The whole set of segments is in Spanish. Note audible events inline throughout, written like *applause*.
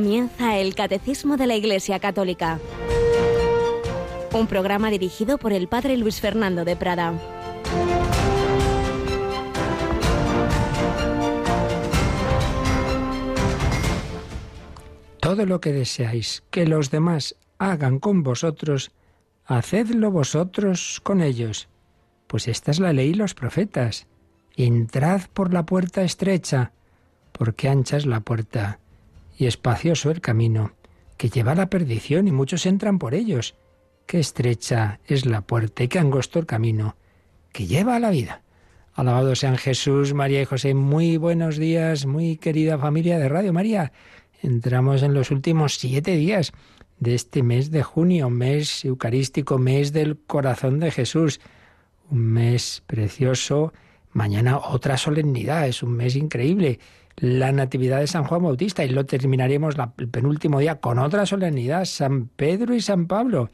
Comienza el Catecismo de la Iglesia Católica. Un programa dirigido por el Padre Luis Fernando de Prada. Todo lo que deseáis que los demás hagan con vosotros, hacedlo vosotros con ellos. Pues esta es la ley y los profetas. Entrad por la puerta estrecha, porque ancha es la puerta y espacioso el camino, que lleva a la perdición y muchos entran por ellos. Qué estrecha es la puerta y qué angosto el camino, que lleva a la vida. Alabado sean Jesús, María y José. Muy buenos días, muy querida familia de Radio María. Entramos en los últimos siete días de este mes de junio, mes eucarístico, mes del corazón de Jesús. Un mes precioso. Mañana otra solemnidad, es un mes increíble la Natividad de San Juan Bautista y lo terminaremos el penúltimo día con otra solemnidad, San Pedro y San Pablo.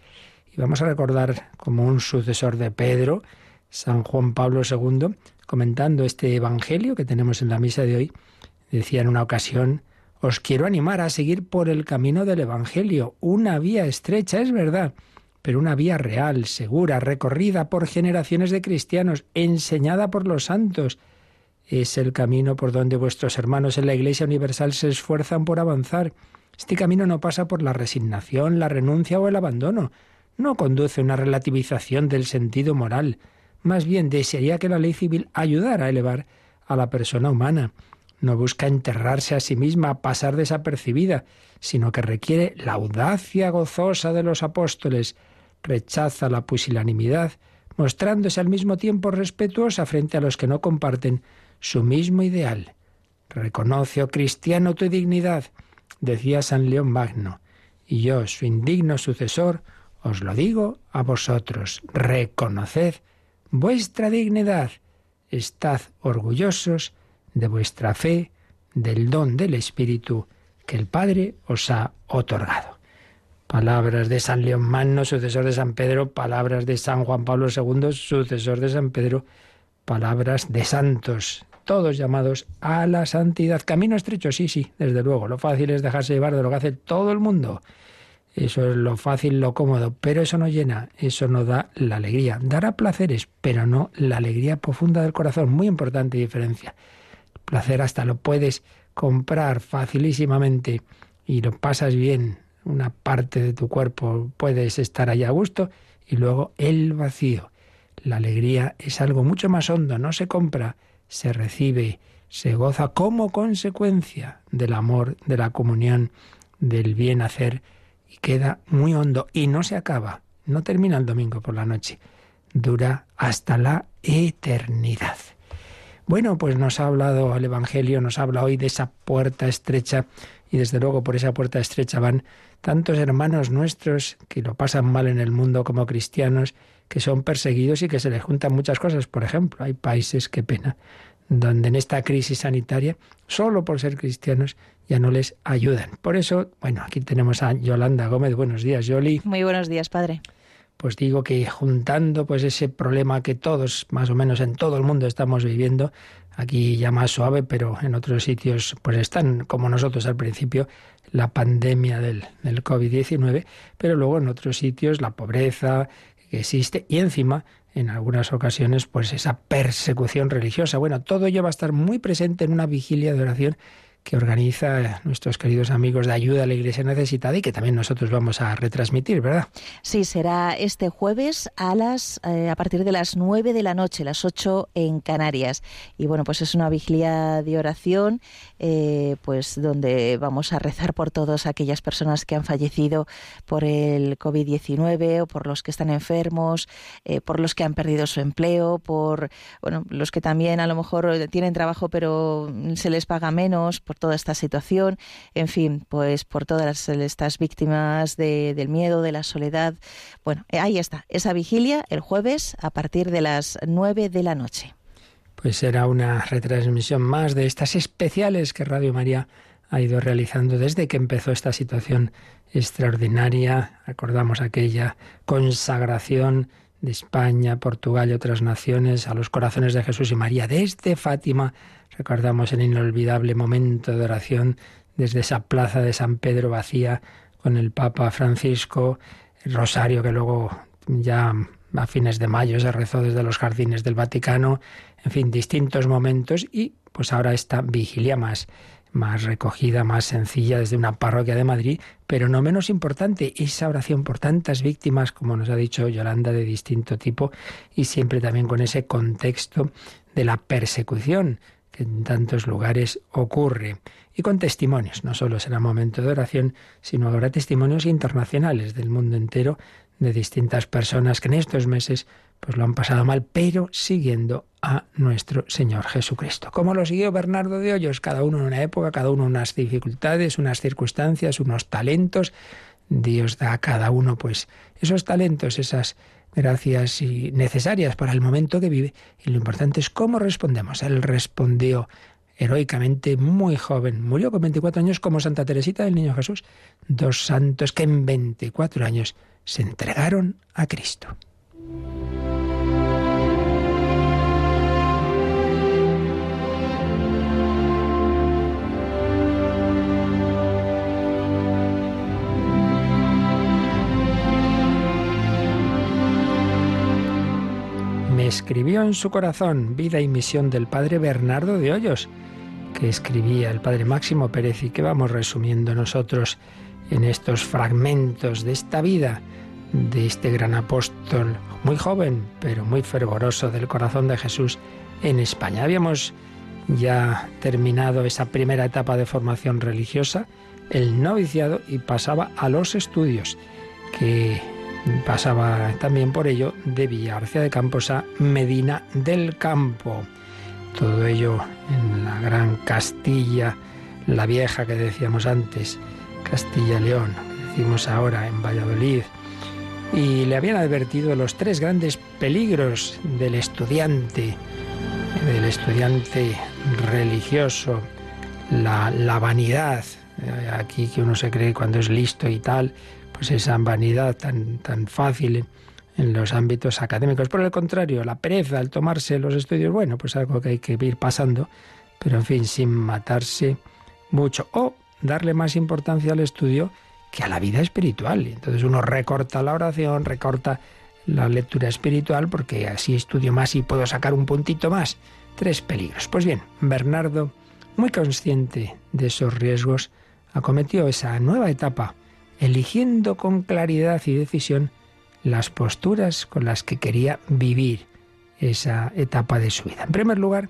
Y vamos a recordar como un sucesor de Pedro, San Juan Pablo II, comentando este Evangelio que tenemos en la misa de hoy, decía en una ocasión, os quiero animar a seguir por el camino del Evangelio, una vía estrecha, es verdad, pero una vía real, segura, recorrida por generaciones de cristianos, enseñada por los santos, es el camino por donde vuestros hermanos en la Iglesia Universal se esfuerzan por avanzar. Este camino no pasa por la resignación, la renuncia o el abandono. No conduce a una relativización del sentido moral. Más bien desearía que la ley civil ayudara a elevar a la persona humana. No busca enterrarse a sí misma, pasar desapercibida, sino que requiere la audacia gozosa de los apóstoles. Rechaza la pusilanimidad, mostrándose al mismo tiempo respetuosa frente a los que no comparten su mismo ideal. Reconoce, oh cristiano, tu dignidad, decía San León Magno, y yo, su indigno sucesor, os lo digo a vosotros, reconoced vuestra dignidad, estad orgullosos de vuestra fe, del don del Espíritu que el Padre os ha otorgado. Palabras de San León Magno, sucesor de San Pedro, palabras de San Juan Pablo II, sucesor de San Pedro, palabras de santos, todos llamados a la santidad. Camino estrecho, sí, sí, desde luego. Lo fácil es dejarse llevar de lo que hace todo el mundo. Eso es lo fácil, lo cómodo, pero eso no llena, eso no da la alegría. Dará placeres, pero no la alegría profunda del corazón. Muy importante diferencia. El placer hasta lo puedes comprar facilísimamente y lo pasas bien. Una parte de tu cuerpo puedes estar allá a gusto y luego el vacío la alegría es algo mucho más hondo, no se compra, se recibe, se goza como consecuencia del amor, de la comunión, del bien hacer y queda muy hondo y no se acaba, no termina el domingo por la noche, dura hasta la eternidad. Bueno, pues nos ha hablado el Evangelio, nos habla hoy de esa puerta estrecha y desde luego por esa puerta estrecha van tantos hermanos nuestros que lo pasan mal en el mundo como cristianos que son perseguidos y que se les juntan muchas cosas. Por ejemplo, hay países, qué pena, donde en esta crisis sanitaria, solo por ser cristianos, ya no les ayudan. Por eso, bueno, aquí tenemos a Yolanda Gómez. Buenos días, Yoli. Muy buenos días, padre. Pues digo que juntando pues ese problema que todos, más o menos en todo el mundo estamos viviendo, aquí ya más suave, pero en otros sitios pues están como nosotros al principio, la pandemia del, del COVID-19, pero luego en otros sitios la pobreza, existe y encima en algunas ocasiones pues esa persecución religiosa. Bueno, todo ello va a estar muy presente en una vigilia de oración que organiza nuestros queridos amigos de ayuda a la Iglesia necesitada y que también nosotros vamos a retransmitir, ¿verdad? Sí, será este jueves a las eh, a partir de las nueve de la noche, las ocho en Canarias. Y bueno, pues es una vigilia de oración, eh, pues donde vamos a rezar por todas aquellas personas que han fallecido por el COVID-19 o por los que están enfermos, eh, por los que han perdido su empleo, por bueno, los que también a lo mejor tienen trabajo pero se les paga menos, toda esta situación, en fin, pues por todas estas víctimas del miedo, de la soledad. Bueno, eh, ahí está, esa vigilia el jueves a partir de las 9 de la noche. Pues será una retransmisión más de estas especiales que Radio María ha ido realizando desde que empezó esta situación extraordinaria. Recordamos aquella consagración de España, Portugal y otras naciones a los corazones de Jesús y María desde Fátima Recordamos el inolvidable momento de oración desde esa plaza de San Pedro vacía con el Papa Francisco, el rosario que luego ya a fines de mayo se rezó desde los jardines del Vaticano, en fin, distintos momentos y pues ahora esta vigilia más más recogida, más sencilla desde una parroquia de Madrid, pero no menos importante, esa oración por tantas víctimas, como nos ha dicho Yolanda, de distinto tipo, y siempre también con ese contexto de la persecución que en tantos lugares ocurre. Y con testimonios, no solo será momento de oración, sino habrá testimonios internacionales del mundo entero de distintas personas que en estos meses pues lo han pasado mal, pero siguiendo a nuestro Señor Jesucristo. Como lo siguió Bernardo de Hoyos, cada uno en una época, cada uno unas dificultades, unas circunstancias, unos talentos. Dios da a cada uno pues esos talentos, esas gracias y necesarias para el momento que vive. Y lo importante es cómo respondemos. Él respondió heroicamente, muy joven. Murió con 24 años como Santa Teresita del Niño Jesús. Dos santos que en 24 años se entregaron a Cristo. Escribió en su corazón vida y misión del padre Bernardo de Hoyos, que escribía el padre Máximo Pérez y que vamos resumiendo nosotros en estos fragmentos de esta vida de este gran apóstol, muy joven, pero muy fervoroso del corazón de Jesús en España. Habíamos ya terminado esa primera etapa de formación religiosa, el noviciado, y pasaba a los estudios, que pasaba también por ello de Villarcia de Campos a Medina del Campo. Todo ello en la gran Castilla, la vieja que decíamos antes, Castilla-León, decimos ahora en Valladolid, y le habían advertido los tres grandes peligros del estudiante, del estudiante religioso, la, la vanidad, eh, aquí que uno se cree cuando es listo y tal, pues esa vanidad tan, tan fácil en los ámbitos académicos. Por el contrario, la pereza al tomarse los estudios, bueno, pues algo que hay que ir pasando, pero en fin, sin matarse mucho. O darle más importancia al estudio que a la vida espiritual. Entonces uno recorta la oración, recorta la lectura espiritual, porque así estudio más y puedo sacar un puntito más. Tres peligros. Pues bien, Bernardo, muy consciente de esos riesgos, acometió esa nueva etapa, eligiendo con claridad y decisión las posturas con las que quería vivir esa etapa de su vida. En primer lugar,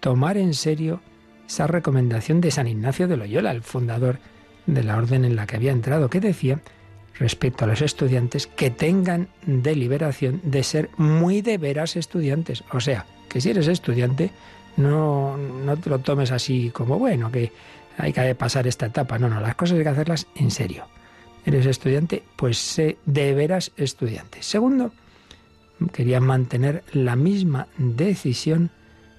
tomar en serio esa recomendación de San Ignacio de Loyola, el fundador de la orden en la que había entrado, que decía respecto a los estudiantes que tengan deliberación de ser muy de veras estudiantes. O sea, que si eres estudiante, no, no te lo tomes así como, bueno, que hay que pasar esta etapa. No, no, las cosas hay que hacerlas en serio. Eres estudiante, pues sé de veras estudiante. Segundo, quería mantener la misma decisión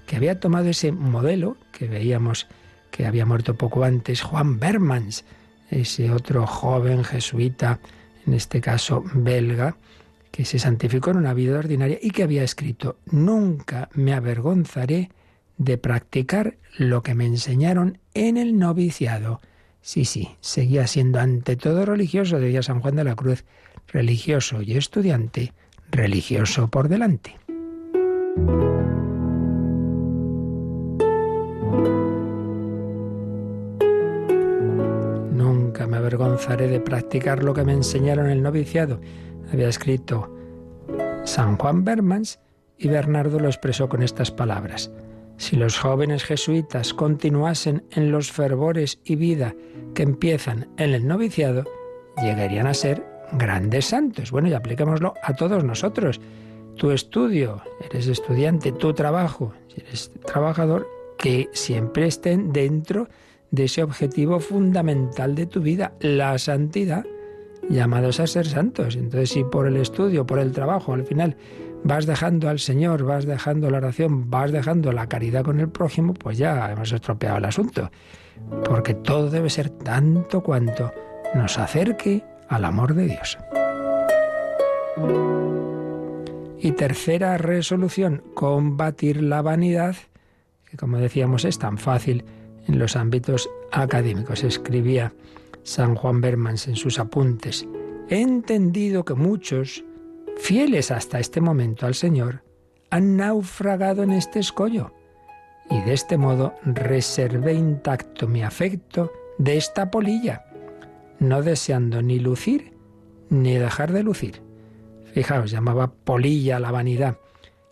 que había tomado ese modelo que veíamos que había muerto poco antes, Juan Bermans, ese otro joven jesuita, en este caso belga, que se santificó en una vida ordinaria y que había escrito, Nunca me avergonzaré de practicar lo que me enseñaron en el noviciado. Sí, sí, seguía siendo ante todo religioso, decía San Juan de la Cruz, religioso y estudiante, religioso por delante. avergonzaré de practicar lo que me enseñaron en el noviciado. Había escrito San Juan Bermans y Bernardo lo expresó con estas palabras. Si los jóvenes jesuitas continuasen en los fervores y vida que empiezan en el noviciado, llegarían a ser grandes santos. Bueno, y apliquémoslo a todos nosotros. Tu estudio, eres estudiante, tu trabajo, eres trabajador, que siempre estén dentro de ese objetivo fundamental de tu vida, la santidad, llamados a ser santos. Entonces, si por el estudio, por el trabajo, al final vas dejando al Señor, vas dejando la oración, vas dejando la caridad con el prójimo, pues ya hemos estropeado el asunto. Porque todo debe ser tanto cuanto nos acerque al amor de Dios. Y tercera resolución, combatir la vanidad, que como decíamos es tan fácil en los ámbitos académicos. Escribía San Juan Bermans en sus apuntes. He entendido que muchos, fieles hasta este momento al Señor, han naufragado en este escollo. Y de este modo reservé intacto mi afecto de esta polilla, no deseando ni lucir ni dejar de lucir. Fijaos, llamaba polilla la vanidad,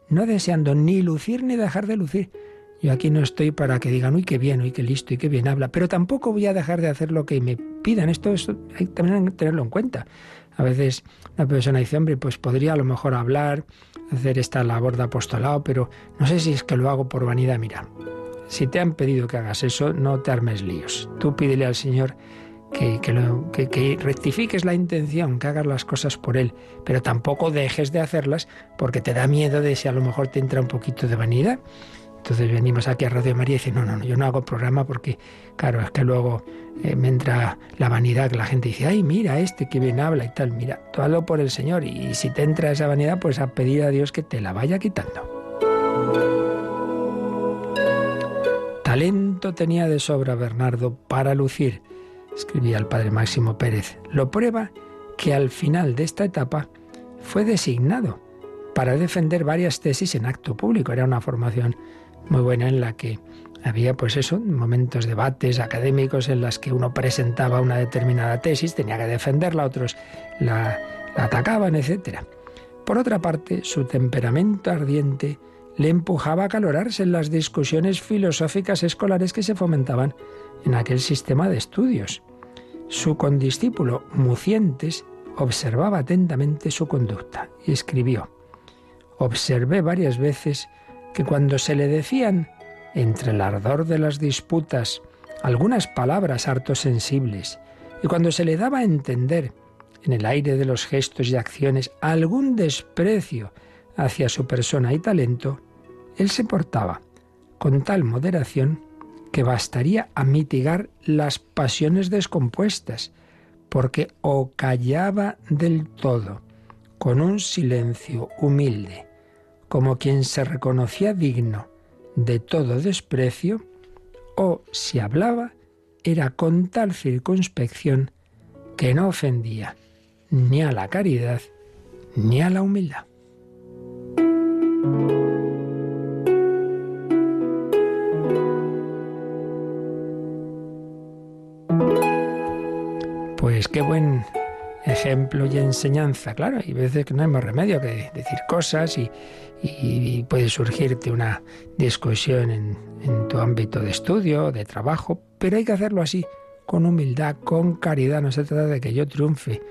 no deseando ni lucir ni dejar de lucir. Yo aquí no estoy para que digan, uy, qué bien, uy, qué listo y qué bien habla, pero tampoco voy a dejar de hacer lo que me pidan. Esto, es, hay que tenerlo en cuenta. A veces una persona dice, hombre, pues podría a lo mejor hablar, hacer esta labor de apostolado, pero no sé si es que lo hago por vanidad. Mira, si te han pedido que hagas eso, no te armes líos. Tú pídele al Señor que, que, que, rectifiques la intención, que hagas las cosas por Él, pero tampoco dejes de hacerlas porque te da miedo de si a lo mejor te entra un poquito de vanidad. Entonces venimos aquí a Radio María y dice, no, no, no, yo no hago programa porque, claro, es que luego eh, me entra la vanidad, que la gente dice, ay, mira este que bien habla y tal, mira, tú hazlo por el Señor y, si te entra esa vanidad, pues a pedir a Dios que te la vaya quitando. Talento tenía de sobra Bernardo para lucir, escribía el padre Máximo Pérez. Lo prueba que al final de esta etapa fue designado para defender varias tesis en acto público. Era una formación muy buena en la que había pues eso, momentos, debates académicos en las que uno presentaba una determinada tesis, tenía que defenderla, otros la, la atacaban, etc. Por otra parte, su temperamento ardiente le empujaba a calorarse en las discusiones filosóficas escolares que se fomentaban en aquel sistema de estudios. Su condiscípulo Mucientes observaba atentamente su conducta y escribió, Observé varias veces que cuando se le decían, entre el ardor de las disputas, algunas palabras harto sensibles, y cuando se le daba a entender, en el aire de los gestos y acciones, algún desprecio hacia su persona y talento, él se portaba con tal moderación que bastaría a mitigar las pasiones descompuestas, porque o callaba del todo, con un silencio humilde, como quien se reconocía digno de todo desprecio, o si hablaba, era con tal circunspección que no ofendía ni a la caridad ni a la humildad. Pues qué buen ejemplo y enseñanza. Claro, hay veces que no hay más remedio que decir cosas y, puede surgirte una discusión en, en tu ámbito de estudio, de trabajo, pero hay que hacerlo así, con humildad, con caridad. No se trata de que yo triunfe.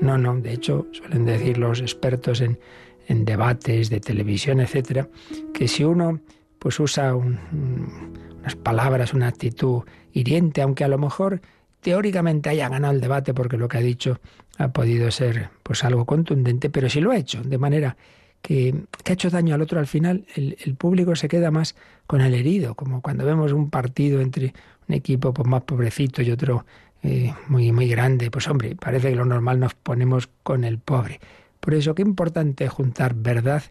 No, no. De hecho, suelen decir los expertos en, en debates de televisión, etcétera, que si uno pues usa unas palabras, una actitud hiriente, aunque a lo mejor teóricamente haya ganado el debate porque lo que ha dicho ha podido ser pues algo contundente, pero si lo ha hecho de manera que, ha hecho daño al otro al final, el, público se queda más con el herido, como cuando vemos un partido entre un equipo pues, más pobrecito y otro eh, muy, muy grande, pues hombre, parece que lo normal nos ponemos con el pobre. Por eso qué importante juntar verdad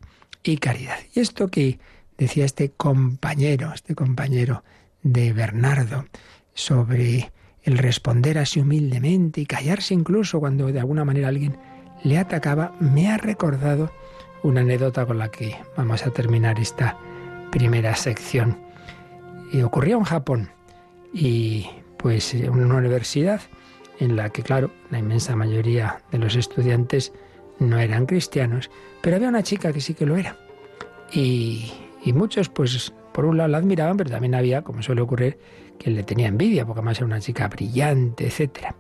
y caridad. Y esto que decía este compañero, este compañero de Bernardo, sobre el responder así humildemente y callarse incluso cuando de alguna manera alguien le atacaba, me ha recordado una anécdota con la que vamos a terminar esta primera sección. Y ocurrió en Japón y pues en una universidad en la que claro, la inmensa mayoría de los estudiantes no eran cristianos, pero había una chica que sí que lo era. Y, y muchos pues por un lado la admiraban, pero también había, como suele ocurrir, que le tenía envidia, porque además era una chica brillante, etc.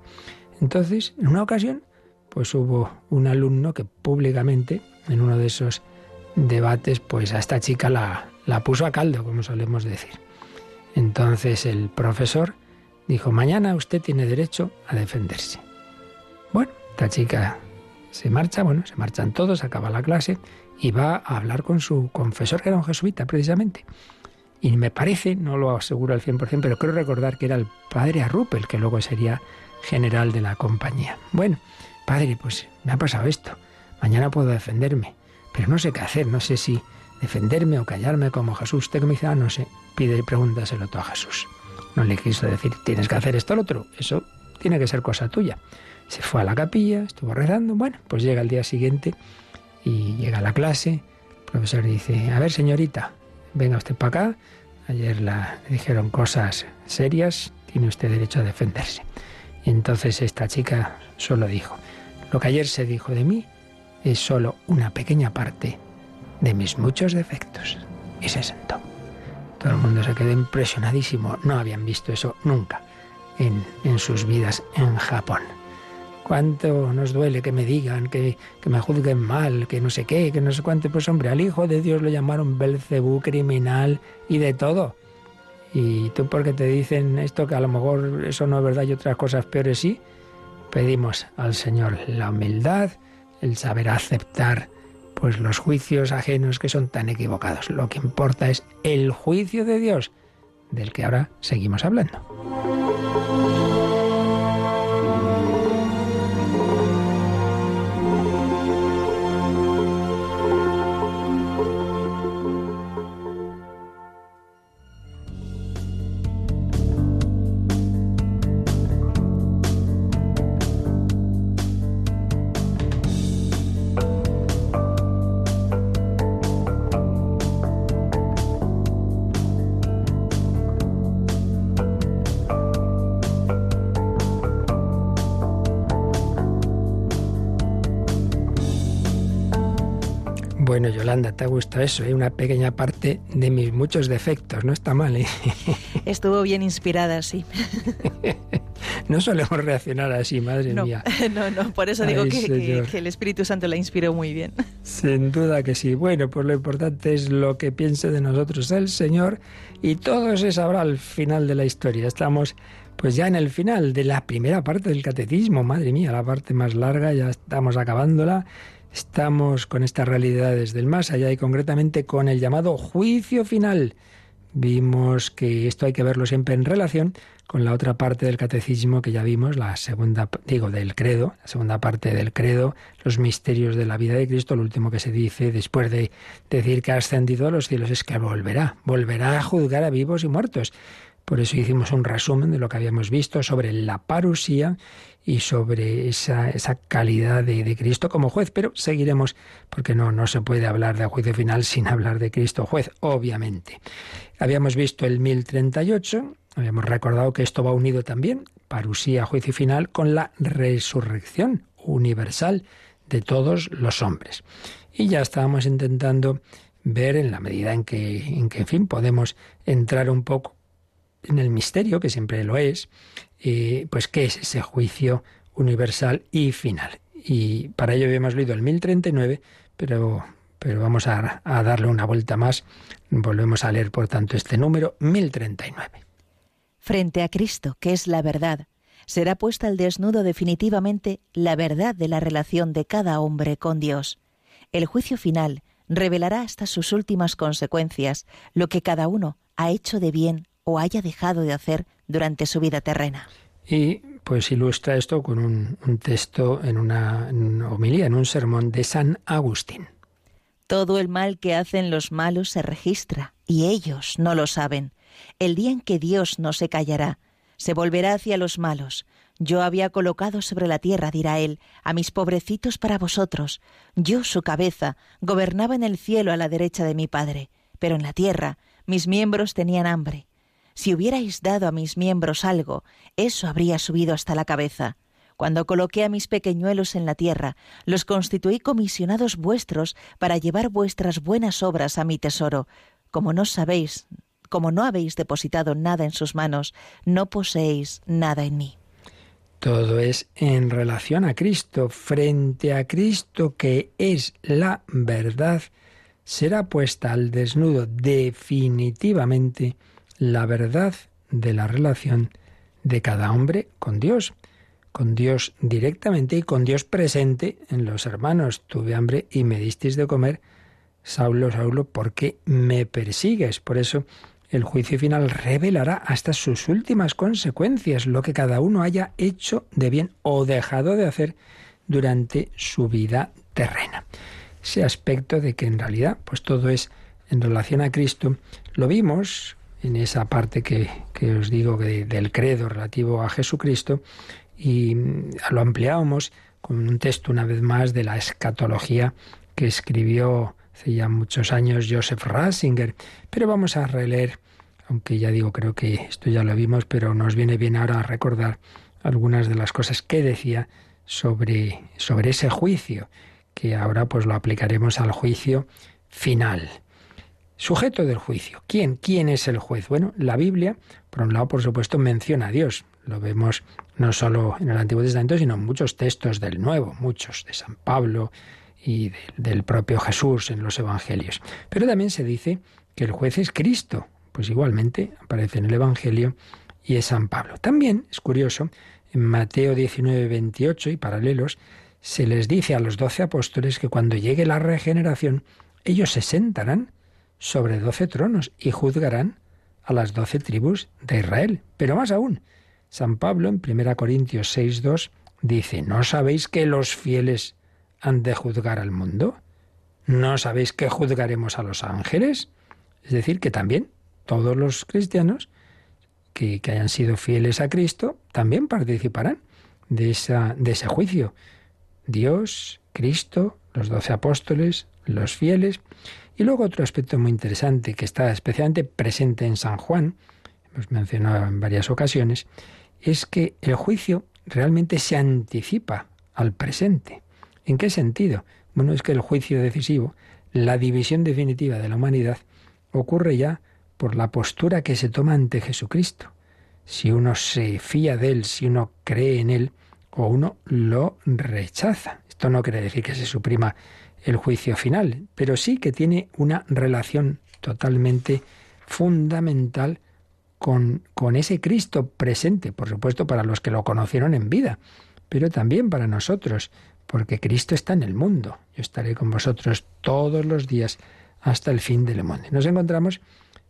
Entonces, en una ocasión, pues hubo un alumno que públicamente, en uno de esos debates, pues a esta chica la, la puso a caldo, como solemos decir. Entonces el profesor dijo, mañana usted tiene derecho a defenderse. Bueno, esta chica se marcha, bueno, se marchan todos, acaba la clase y va a hablar con su confesor, que era un jesuita precisamente. Y me parece, no lo aseguro al 100%, pero creo recordar que era el padre Arrupel, que luego sería general de la compañía. Bueno, padre, pues me ha pasado esto. Mañana puedo defenderme, pero no sé qué hacer, no sé si defenderme o callarme como Jesús. Usted que me dice, ah, no sé, pide y pregúntaselo tú a Jesús. No le quiso decir, tienes que hacer esto lo otro. Eso tiene que ser cosa tuya. Se fue a la capilla, estuvo rezando. Bueno, pues llega el día siguiente y llega la clase. El profesor dice, a ver señorita, venga usted para acá. Ayer la, dijeron cosas serias, tiene usted derecho a defenderse. Entonces esta chica solo dijo, lo que ayer se dijo de mí es solo una pequeña parte de mis muchos defectos. Y se sentó. Todo el mundo se quedó impresionadísimo. No habían visto eso nunca en, en sus vidas en Japón. Cuánto nos duele que me digan, que, que, me juzguen mal, que no sé qué, que no sé cuánto. Pues hombre, al Hijo de Dios lo llamaron Belcebú, criminal y de todo. Y tú porque te dicen esto que a lo mejor eso no es verdad y otras cosas peores sí, pedimos al Señor la humildad, el saber aceptar pues los juicios ajenos que son tan equivocados. Lo que importa es el juicio de Dios, del que ahora seguimos hablando. Bueno, Yolanda, te ha gustado eso, ¿eh? una pequeña parte de mis muchos defectos, no está mal. ¿eh? *laughs* Estuvo bien inspirada, sí. *laughs* no solemos reaccionar así, madre no, mía. *laughs* No, no, por eso digo que, que, que, el Espíritu Santo la inspiró muy bien. Sin duda que sí. Bueno, pues lo importante es lo que piense de nosotros el Señor y todo se sabrá al final de la historia. Estamos pues ya en el final de la primera parte del catecismo, madre mía, la parte más larga, ya estamos acabándola. Estamos con estas realidades del más allá y concretamente con el llamado juicio final. Vimos que esto hay que verlo siempre en relación con la otra parte del catecismo que ya vimos, la segunda, digo, del credo, la segunda parte del credo, los misterios de la vida de Cristo, lo último que se dice después de decir que ha ascendido a los cielos es que volverá, volverá a juzgar a vivos y muertos. Por eso hicimos un resumen de lo que habíamos visto sobre la parusía y sobre esa, esa calidad de, de, Cristo como juez, pero seguiremos porque no, no se puede hablar de juicio final sin hablar de Cristo juez, obviamente. Habíamos visto el 1038, habíamos recordado que esto va unido también, parusía, juicio final, con la resurrección universal de todos los hombres. Y ya estábamos intentando ver en la medida en que, en que, en fin, podemos entrar un poco en el misterio, que siempre lo es, pues qué es ese juicio universal y final. Y para ello habíamos leído el 1039, pero, pero vamos a, a darle una vuelta más. Volvemos a leer, por tanto, este número 1039. Frente a Cristo, que es la verdad, será puesta al desnudo definitivamente la verdad de la relación de cada hombre con Dios. El juicio final revelará hasta sus últimas consecuencias lo que cada uno ha hecho de bien o haya dejado de hacer durante su vida terrena. Y pues ilustra esto con un, un texto en una, en una homilía, en un sermón de San Agustín. Todo el mal que hacen los malos se registra, y ellos no lo saben. El día en que Dios no se callará, se volverá hacia los malos. Yo había colocado sobre la tierra, dirá él, a mis pobrecitos para vosotros. Yo, su cabeza, gobernaba en el cielo a la derecha de mi Padre, pero en la tierra mis miembros tenían hambre. Si hubierais dado a mis miembros algo, eso habría subido hasta la cabeza. Cuando coloqué a mis pequeñuelos en la tierra, los constituí comisionados vuestros para llevar vuestras buenas obras a mi tesoro. Como no sabéis, como no habéis depositado nada en sus manos, no poseéis nada en mí. Todo es en relación a Cristo, frente a Cristo que es la verdad, será puesta al desnudo definitivamente la verdad de la relación de cada hombre con Dios, con Dios directamente y con Dios presente en los hermanos. Tuve hambre y me disteis de comer, Saulo, Saulo, ¿por qué me persigues? Por eso el juicio final revelará hasta sus últimas consecuencias, lo que cada uno haya hecho de bien o dejado de hacer durante su vida terrena. Ese aspecto de que en realidad pues todo es en relación a Cristo, lo vimos en esa parte que, os digo del credo relativo a Jesucristo y mm, lo ampliábamos con un texto una vez más de la escatología que escribió hace ya muchos años Joseph Ratzinger. Pero vamos a releer, aunque ya digo, creo que esto ya lo vimos, pero nos viene bien ahora a recordar algunas de las cosas que decía sobre, sobre ese juicio, que ahora pues lo aplicaremos al juicio final. Sujeto del juicio. ¿Quién? ¿Quién es el juez? Bueno, la Biblia, por un lado, por supuesto, menciona a Dios. Lo vemos no solo en el Antiguo Testamento, sino en muchos textos del Nuevo, muchos de San Pablo y del propio Jesús en los Evangelios. Pero también se dice que el juez es Cristo. Pues igualmente aparece en el Evangelio y es San Pablo. También es curioso, en Mateo 19, 28 y paralelos, se les dice a los doce apóstoles que cuando llegue la regeneración, ellos se sentarán sobre doce tronos y juzgarán a las doce tribus de Israel. Pero más aún, San Pablo en 1 Corintios 6.2 dice, ¿no sabéis que los fieles han de juzgar al mundo? ¿No sabéis que juzgaremos a los ángeles? Es decir, que también todos los cristianos que, hayan sido fieles a Cristo también participarán de ese juicio. Dios, Cristo, los doce apóstoles, los fieles. Y luego otro aspecto muy interesante que está especialmente presente en San Juan, hemos mencionado en varias ocasiones, es que el juicio realmente se anticipa al presente. ¿En qué sentido? Bueno, es que el juicio decisivo, la división definitiva de la humanidad, ocurre ya por la postura que se toma ante Jesucristo. Si uno se fía de Él, si uno cree en Él, o uno lo rechaza. Esto no quiere decir que se suprima el juicio final, pero sí que tiene una relación totalmente fundamental con, con, ese Cristo presente, por supuesto, para los que lo conocieron en vida, pero también para nosotros, porque Cristo está en el mundo. Yo estaré con vosotros todos los días hasta el fin del mundo. Nos encontramos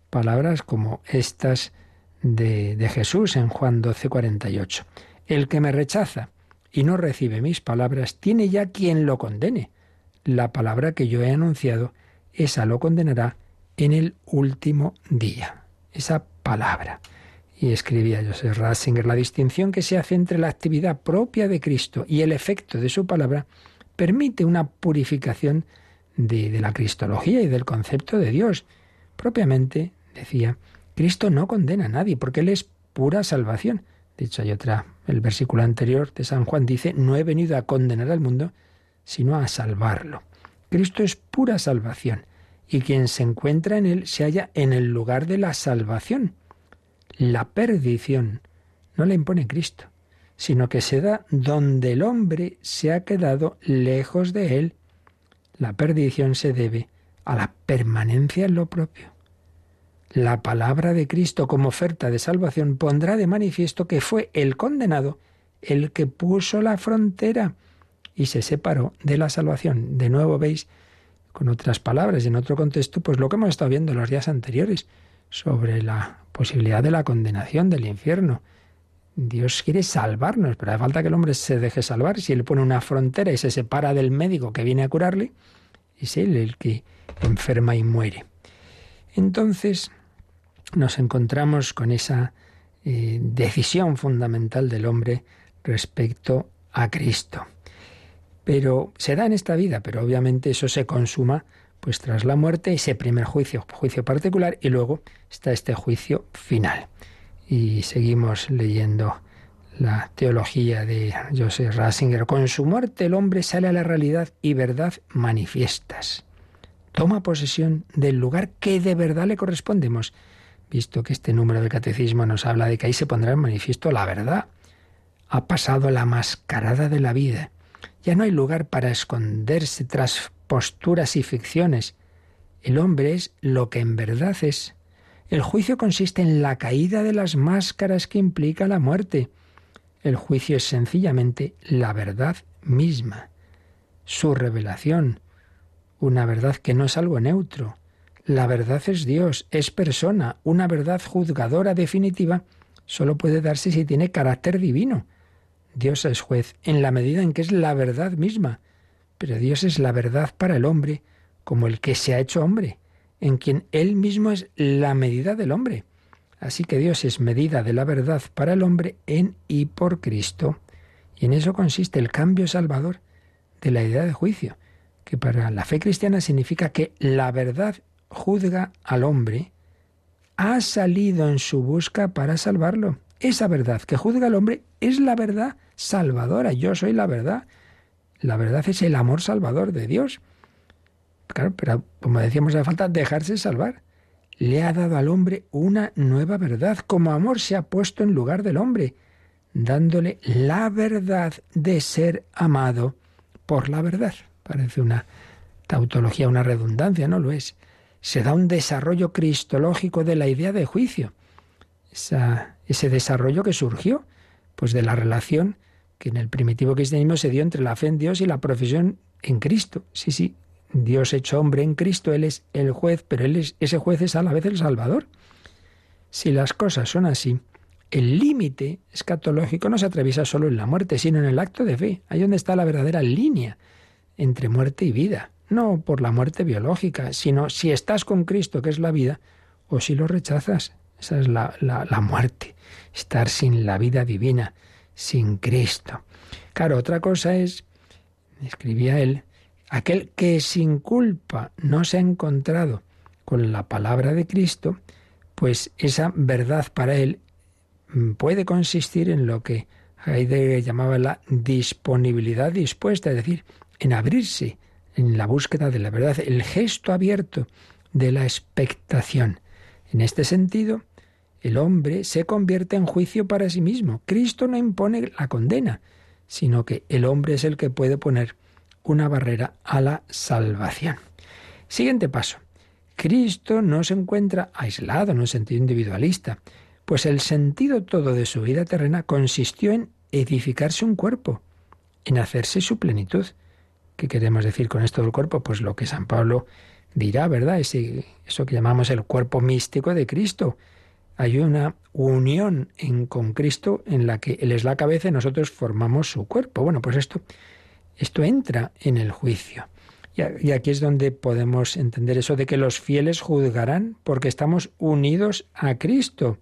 palabras como estas de, de Jesús en Juan 12, 48. El que me rechaza y no recibe mis palabras, tiene ya quien lo condene la palabra que yo he anunciado, esa lo condenará en el último día. Esa palabra. Y escribía Joseph Ratzinger, la distinción que se hace entre la actividad propia de Cristo y el efecto de su palabra permite una purificación de, la cristología y del concepto de Dios. Propiamente, decía, Cristo no condena a nadie porque Él es pura salvación. De hecho, hay otra, el versículo anterior de San Juan dice, no he venido a condenar al mundo, sino a salvarlo. Cristo es pura salvación, y quien se encuentra en él se halla en el lugar de la salvación. La perdición no la impone Cristo, sino que se da donde el hombre se ha quedado lejos de él. La perdición se debe a la permanencia en lo propio. La palabra de Cristo como oferta de salvación pondrá de manifiesto que fue el condenado el que puso la frontera y se separó de la salvación. De nuevo veis, con otras palabras y en otro contexto, pues lo que hemos estado viendo los días anteriores sobre la posibilidad de la condenación del infierno. Dios quiere salvarnos, pero hace falta que el hombre se deje salvar. Si él pone una frontera y se separa del médico que viene a curarle, es él el que enferma y muere. Entonces nos encontramos con esa eh, decisión fundamental del hombre respecto a Cristo. Pero se da en esta vida, pero obviamente eso se consuma pues tras la muerte, ese primer juicio, juicio particular, y luego está este juicio final. Y seguimos leyendo la teología de Joseph Ratzinger. Con su muerte el hombre sale a la realidad y verdad manifiestas. Toma posesión del lugar que de verdad le correspondemos, visto que este número del catecismo nos habla de que ahí se pondrá en manifiesto la verdad. Ha pasado la mascarada de la vida ya no hay lugar para esconderse tras posturas y ficciones. El hombre es lo que en verdad es. El juicio consiste en la caída de las máscaras que implica la muerte. El juicio es sencillamente la verdad misma, su revelación, una verdad que no es algo neutro. La verdad es Dios, es persona, una verdad juzgadora definitiva solo puede darse si tiene carácter divino. Dios es juez en la medida en que es la verdad misma, pero Dios es la verdad para el hombre como el que se ha hecho hombre, en quien Él mismo es la medida del hombre. Así que Dios es medida de la verdad para el hombre en y por Cristo. Y en eso consiste el cambio salvador de la idea de juicio, que para la fe cristiana significa que la verdad juzga al hombre, ha salido en su busca para salvarlo. Esa verdad que juzga al hombre es la verdad salvadora. Yo soy la verdad. La verdad es el amor salvador de Dios. Claro, pero como decíamos, hace falta dejarse salvar. Le ha dado al hombre una nueva verdad. Como amor se ha puesto en lugar del hombre, dándole la verdad de ser amado por la verdad. Parece una tautología, una redundancia, no lo es. Se da un desarrollo cristológico de la idea de juicio. Ese desarrollo que surgió pues de la relación que en el primitivo cristianismo se dio entre la fe en Dios y la profesión en Cristo. Sí, sí, Dios hecho hombre en Cristo, Él es el juez, pero él es, ese juez es a la vez el Salvador. Si las cosas son así, el límite escatológico no se atraviesa solo en la muerte, sino en el acto de fe. Ahí donde está la verdadera línea entre muerte y vida. No por la muerte biológica, sino si estás con Cristo, que es la vida, o si lo rechazas. Esa es la, la, muerte. Estar sin la vida divina sin Cristo. Claro, otra cosa es, escribía él, aquel que sin culpa no se ha encontrado con la palabra de Cristo, pues esa verdad para él mm, puede consistir en lo que Heidegger llamaba la disponibilidad dispuesta, es decir, en abrirse en la búsqueda de la verdad, el gesto abierto de la expectación. En este sentido, el hombre se convierte en juicio para sí mismo. Cristo no impone la condena, sino que el hombre es el que puede poner una barrera a la salvación. Siguiente paso. Cristo no se encuentra aislado en un sentido individualista, pues el sentido todo de su vida terrena consistió en edificarse un cuerpo, en hacerse su plenitud. ¿Qué queremos decir con esto del cuerpo? Pues lo que San Pablo dirá, ¿verdad? Ese, eso que llamamos el cuerpo místico de Cristo, hay una unión en, con Cristo en la que Él es la cabeza y nosotros formamos su cuerpo. Bueno, pues esto, esto entra en el juicio. Y aquí es donde podemos entender eso de que los fieles juzgarán porque estamos unidos a Cristo.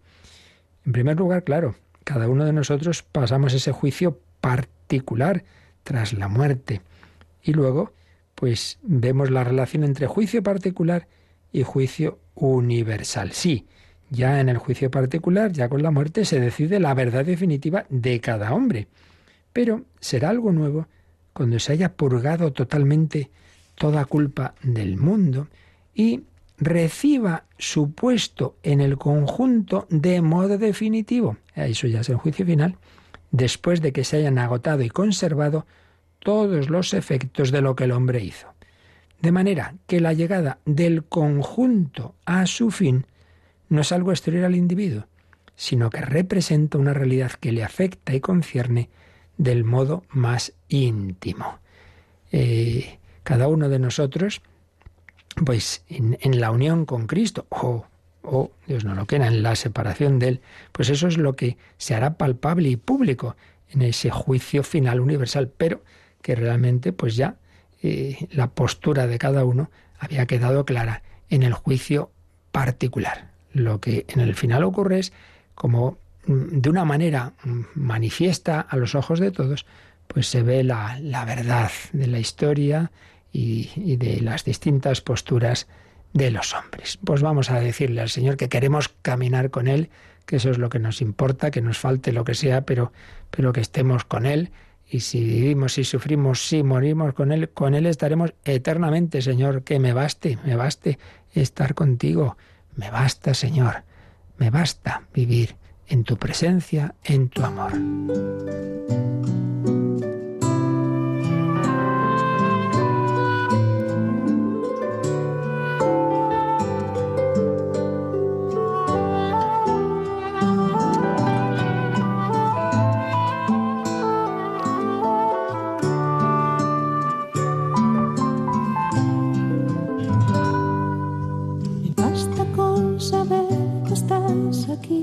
En primer lugar, claro, cada uno de nosotros pasamos ese juicio particular tras la muerte. Y luego, pues vemos la relación entre juicio particular y juicio universal. Sí, ya en el juicio particular, ya con la muerte, se decide la verdad definitiva de cada hombre. Pero será algo nuevo cuando se haya purgado totalmente toda culpa del mundo y reciba su puesto en el conjunto de modo definitivo. Eso ya es el juicio final, después de que se hayan agotado y conservado todos los efectos de lo que el hombre hizo. De manera que la llegada del conjunto a su fin no es algo exterior al individuo, sino que representa una realidad que le afecta y concierne del modo más íntimo. Eh, cada uno de nosotros, pues en, la unión con Cristo, o, o Dios no lo quiera, en la separación de Él, pues eso es lo que se hará palpable y público en ese juicio final universal, pero que realmente pues ya eh, la postura de cada uno había quedado clara en el juicio particular. Lo que en el final ocurre es como mm, de una manera mm, manifiesta a los ojos de todos, pues se ve la, verdad de la historia y, y, de las distintas posturas de los hombres. Pues vamos a decirle al Señor que queremos caminar con Él, que eso es lo que nos importa, que nos falte lo que sea, pero, pero que estemos con Él. Y si vivimos, si sufrimos, si morimos con Él, con Él estaremos eternamente, Señor, que me baste, me baste estar contigo. Me basta, Señor, me basta vivir en tu presencia, en tu amor. basta con saber que estás aquí.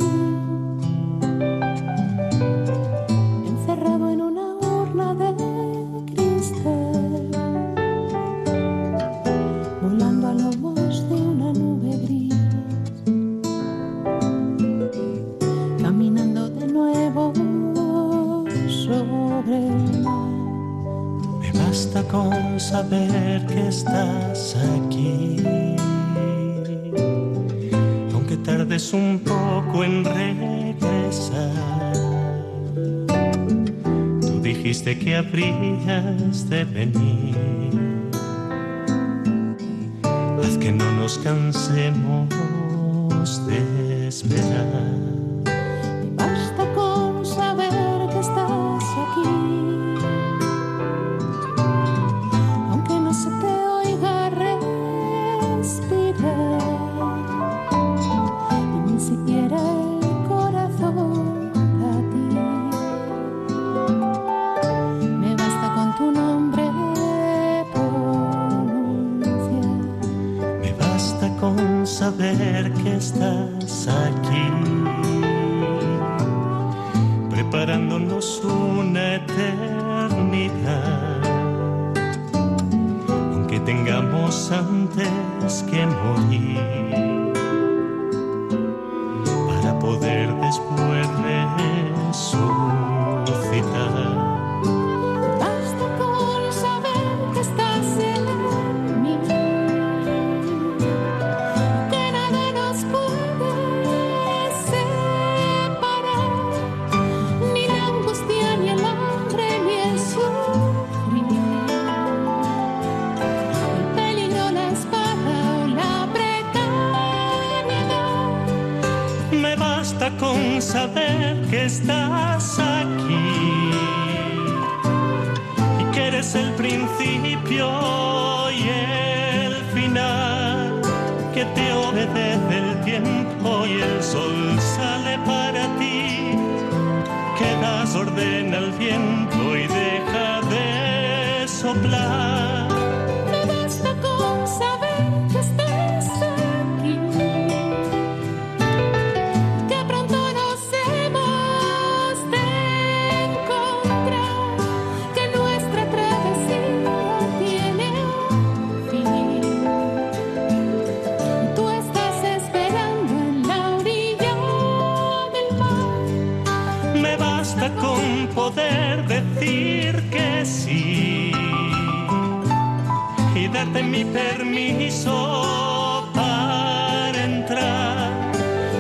Encerrado en una urna de cristal, volando a lomos de una nube gris, caminando de nuevo sobre el mar. Me basta con saber que estás aquí. Tardes un poco en regresar. Tú dijiste que habrías de venir. Haz que no nos cansemos de esperar. Que estás mi permiso para entrar,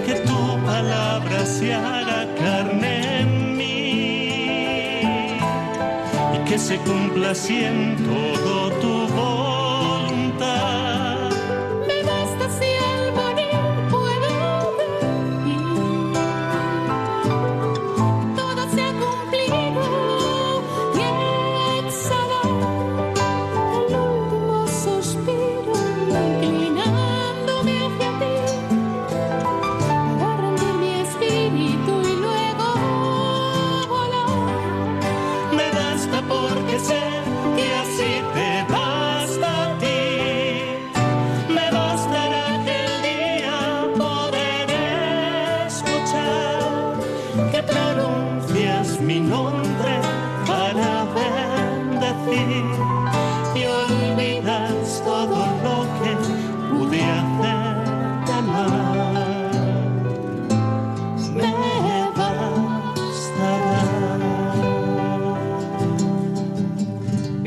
que tu palabra se haga carne en mí y que se cumpla así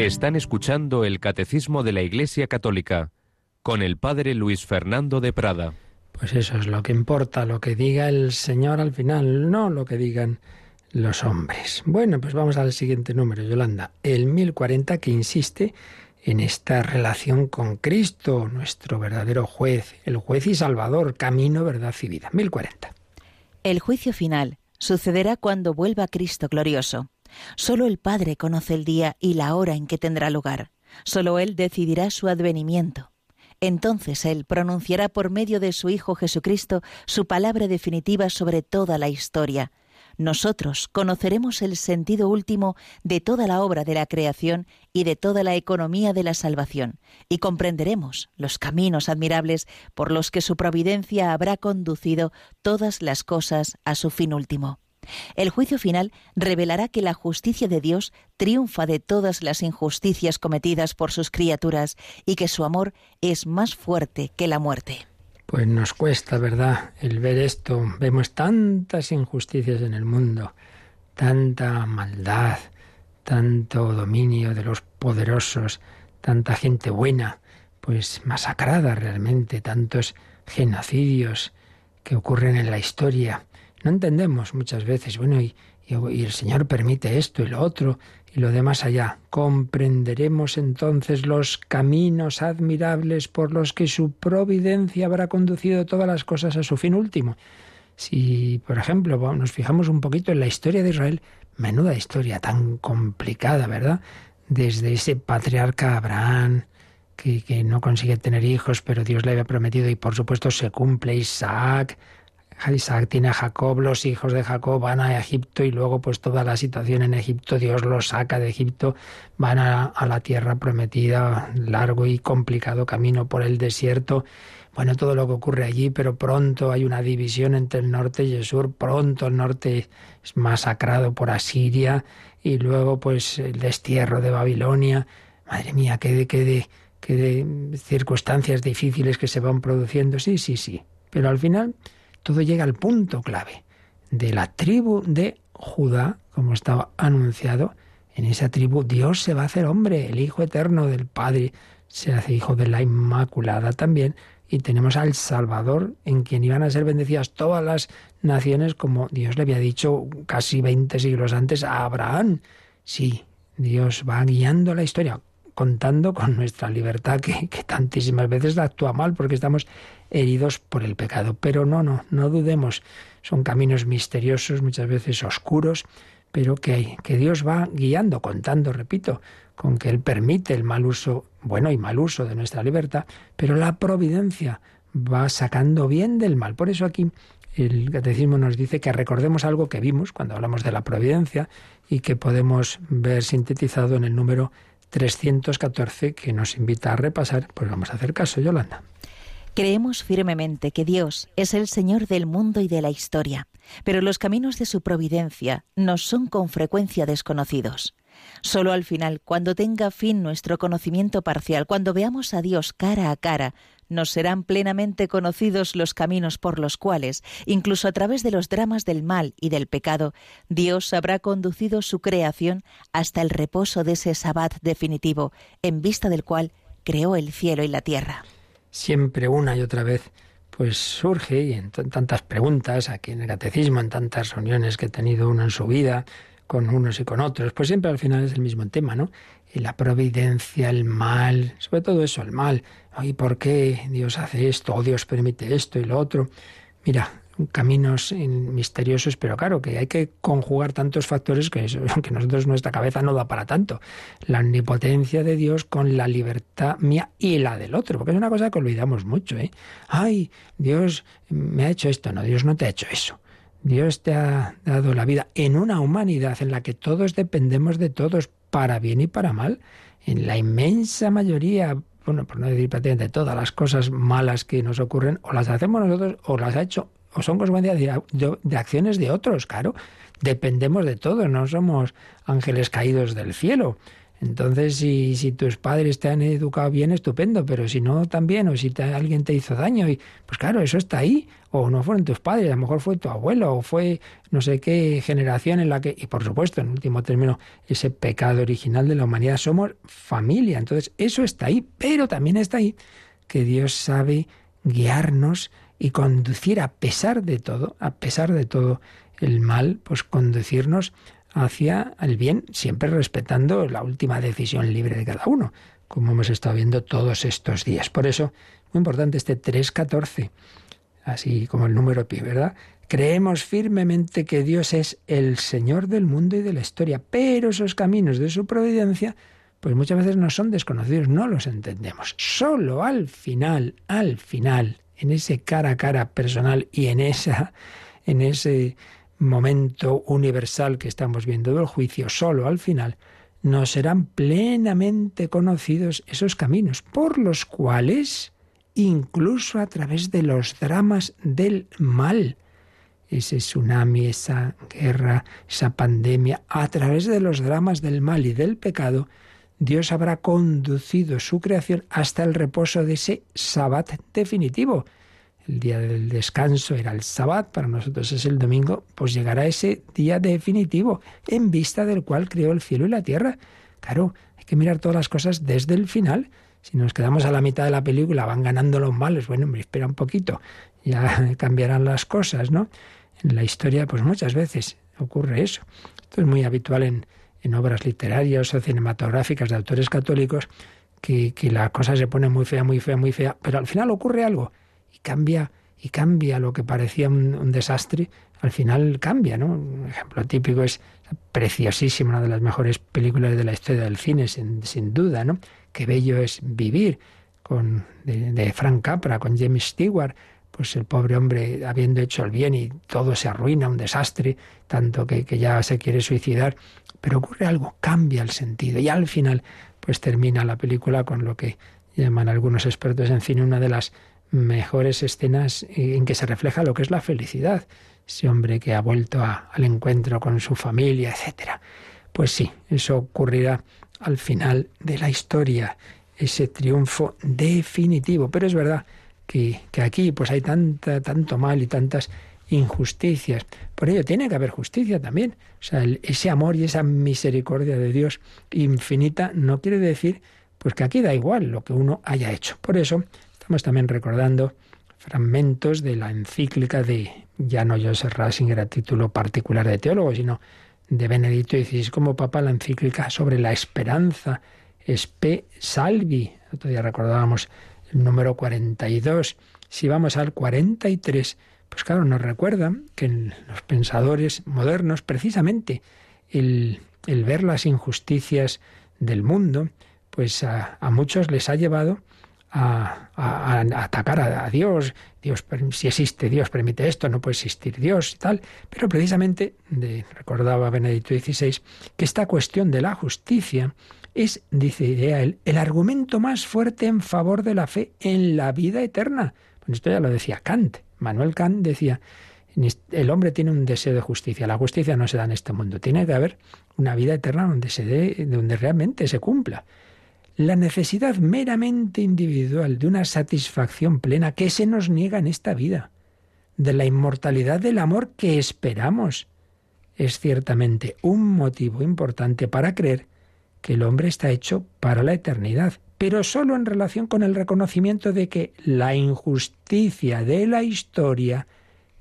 Están escuchando el Catecismo de la Iglesia Católica con el Padre Luis Fernando de Prada. Pues eso es lo que importa, lo que diga el Señor al final, no lo que digan los hombres. Bueno, pues vamos al siguiente número, Yolanda. El 1040 que insiste en esta relación con Cristo, nuestro verdadero juez, el juez y salvador, camino, verdad y vida. 1040. El juicio final sucederá cuando vuelva Cristo glorioso. Solo el Padre conoce el día y la hora en que tendrá lugar. Solo Él decidirá su advenimiento. Entonces Él pronunciará por medio de su Hijo Jesucristo su palabra definitiva sobre toda la historia. Nosotros conoceremos el sentido último de toda la obra de la creación y de toda la economía de la salvación, y comprenderemos los caminos admirables por los que su providencia habrá conducido todas las cosas a su fin último. El juicio final revelará que la justicia de Dios triunfa de todas las injusticias cometidas por sus criaturas y que su amor es más fuerte que la muerte. Pues nos cuesta, ¿verdad?, el ver esto. Vemos tantas injusticias en el mundo, tanta maldad, tanto dominio de los poderosos, tanta gente buena, pues masacrada realmente, tantos genocidios que ocurren en la historia. No entendemos muchas veces, bueno, y, el Señor permite esto y lo otro y lo demás allá. Comprenderemos entonces los caminos admirables por los que su providencia habrá conducido todas las cosas a su fin último. Si, por ejemplo, nos fijamos un poquito en la historia de Israel, menuda historia tan complicada, ¿verdad? Desde ese patriarca Abraham, que, que, no consigue tener hijos, pero Dios le había prometido y por supuesto se cumple Isaac. Isaac tiene a Jacob, los hijos de Jacob van a Egipto y luego pues toda la situación en Egipto, Dios los saca de Egipto, van a, la tierra prometida, largo y complicado camino por el desierto bueno, todo lo que ocurre allí, pero pronto hay una división entre el norte y el sur, pronto el norte es masacrado por Asiria y luego pues el destierro de Babilonia. Madre mía, qué qué de, qué de circunstancias difíciles que se van produciendo. Sí, sí, sí. Pero al final todo llega al punto clave de la tribu de Judá, como estaba anunciado. En esa tribu Dios se va a hacer hombre, el Hijo Eterno del Padre se hace hijo de la Inmaculada también y tenemos al Salvador en quien iban a ser bendecidas todas las naciones como Dios le había dicho casi 20 siglos antes a Abraham. Sí, Dios va guiando la historia, contando con nuestra libertad que, tantísimas veces actúa mal porque estamos heridos por el pecado. Pero no, no, no dudemos. Son caminos misteriosos, muchas veces oscuros, pero que, que Dios va guiando, contando, repito, con que Él permite el mal uso, bueno y mal uso de nuestra libertad, pero la providencia va sacando bien del mal. Por eso aquí el catecismo nos dice que recordemos algo que vimos cuando hablamos de la providencia y que podemos ver sintetizado en el número 314 que nos invita a repasar. Pues vamos a hacer caso, Yolanda. Creemos firmemente que Dios es el Señor del mundo y de la historia, pero los caminos de su providencia nos son con frecuencia desconocidos. Solo al final, cuando tenga fin nuestro conocimiento parcial, cuando veamos a Dios cara a cara, nos serán plenamente conocidos los caminos por los cuales, incluso a través de los dramas del mal y del pecado, Dios habrá conducido su creación hasta el reposo de ese sabbat definitivo, en vista del cual creó el cielo y la tierra. Siempre una y otra vez pues surge, y en tantas preguntas aquí en el catecismo, en tantas reuniones que he tenido uno en su vida, con unos y con otros, pues siempre al final es el mismo tema, ¿no? La providencia, el mal, sobre todo eso, el mal. ¿Y por qué Dios hace esto? ¿O Dios permite esto y lo otro? Mira, caminos misteriosos, pero claro, que hay que conjugar tantos factores que, eso, *laughs* que nosotros nuestra cabeza no da para tanto. La omnipotencia de Dios con la libertad mía y la del otro, porque es una cosa que olvidamos mucho, ¿eh? Ay, Dios me ha hecho esto, no, Dios no te ha hecho eso. Dios te ha dado la vida en una humanidad en la que todos dependemos de todos, para bien y para mal. En la inmensa mayoría, bueno, por no decir prácticamente todas las cosas malas que nos ocurren, o las hacemos nosotros o las ha hecho, o son consecuencias de, de acciones de otros, claro. Dependemos de todos, no somos ángeles caídos del cielo. Entonces, si, si, tus padres te han educado bien, estupendo, pero si no también, o si alguien te hizo daño, y, pues claro, eso está ahí. O no fueron tus padres, a lo mejor fue tu abuelo, o fue no sé qué generación en la que, y por supuesto, en último término, ese pecado original de la humanidad, somos familia. Entonces, eso está ahí, pero también está ahí que Dios sabe guiarnos y conducir a pesar de todo, a pesar de todo el mal, pues conducirnos hacia el bien, siempre respetando la última decisión libre de cada uno, como hemos estado viendo todos estos días. Por eso, muy importante este 3.14, así como el número pi, ¿verdad? Creemos firmemente que Dios es el Señor del mundo y de la historia, pero esos caminos de su providencia, pues muchas veces no son desconocidos, no los entendemos. Solo al final, al final, en ese cara a cara personal y en esa, en ese momento universal que estamos viendo del juicio, solo al final, nos serán plenamente conocidos esos caminos por los cuales, incluso a través de los dramas del mal, ese tsunami, esa guerra, esa pandemia, a través de los dramas del mal y del pecado, Dios habrá conducido su creación hasta el reposo de ese sabbat definitivo, el día del descanso era el sabbat, para nosotros es el domingo, pues llegará ese día definitivo, en vista del cual creó el cielo y la tierra. Claro, hay que mirar todas las cosas desde el final. Si nos quedamos a la mitad de la película, van ganando los males, bueno, me espera un poquito, ya *laughs* cambiarán las cosas, ¿no? En la historia, pues muchas veces ocurre eso. Esto es muy habitual en, en obras literarias o cinematográficas de autores católicos, que, que la cosa se pone muy fea, muy fea, muy fea, pero al final ocurre algo y cambia y cambia lo que parecía un, desastre, al final cambia, ¿no? Un ejemplo típico es preciosísimo, una de las mejores películas de la historia del cine, sin, sin duda, ¿no? Qué bello es vivir con de, Frank Capra, con James Stewart, pues el pobre hombre habiendo hecho el bien y todo se arruina, un desastre, tanto que, que ya se quiere suicidar, pero ocurre algo, cambia el sentido y al final pues termina la película con lo que llaman algunos expertos en cine una de las mejores escenas en que se refleja lo que es la felicidad. Ese hombre que ha vuelto al encuentro con su familia, etcétera. Pues sí, eso ocurrirá al final de la historia, ese triunfo definitivo. Pero es verdad que, que aquí pues hay tanta, tanto mal y tantas injusticias. Por ello tiene que haber justicia también. O sea, ese amor y esa misericordia de Dios infinita no quiere decir pues que aquí da igual lo que uno haya hecho. Por eso Estamos también recordando fragmentos de la encíclica de, ya no Joseph Ratzinger a título particular de teólogo, sino de Benedicto XVI como Papa, la encíclica sobre la esperanza, Spe Salvi. Otro día recordábamos el número 42. Si vamos al 43, pues claro, nos recuerda que en los pensadores modernos, precisamente, el, ver las injusticias del mundo, pues a muchos les ha llevado a, atacar a, Dios. Dios, si existe Dios, permite esto, no puede existir Dios y tal. Pero precisamente, de, recordaba Benedicto XVI, que esta cuestión de la justicia es, dice él, el argumento más fuerte en favor de la fe en la vida eterna. Pues esto ya lo decía Kant. Manuel Kant decía, el hombre tiene un deseo de justicia. La justicia no se da en este mundo. Tiene que haber una vida eterna donde se dé, donde realmente se cumpla la necesidad meramente individual de una satisfacción plena que se nos niega en esta vida, de la inmortalidad del amor que esperamos, es ciertamente un motivo importante para creer que el hombre está hecho para la eternidad, pero sólo en relación con el reconocimiento de que la injusticia de la historia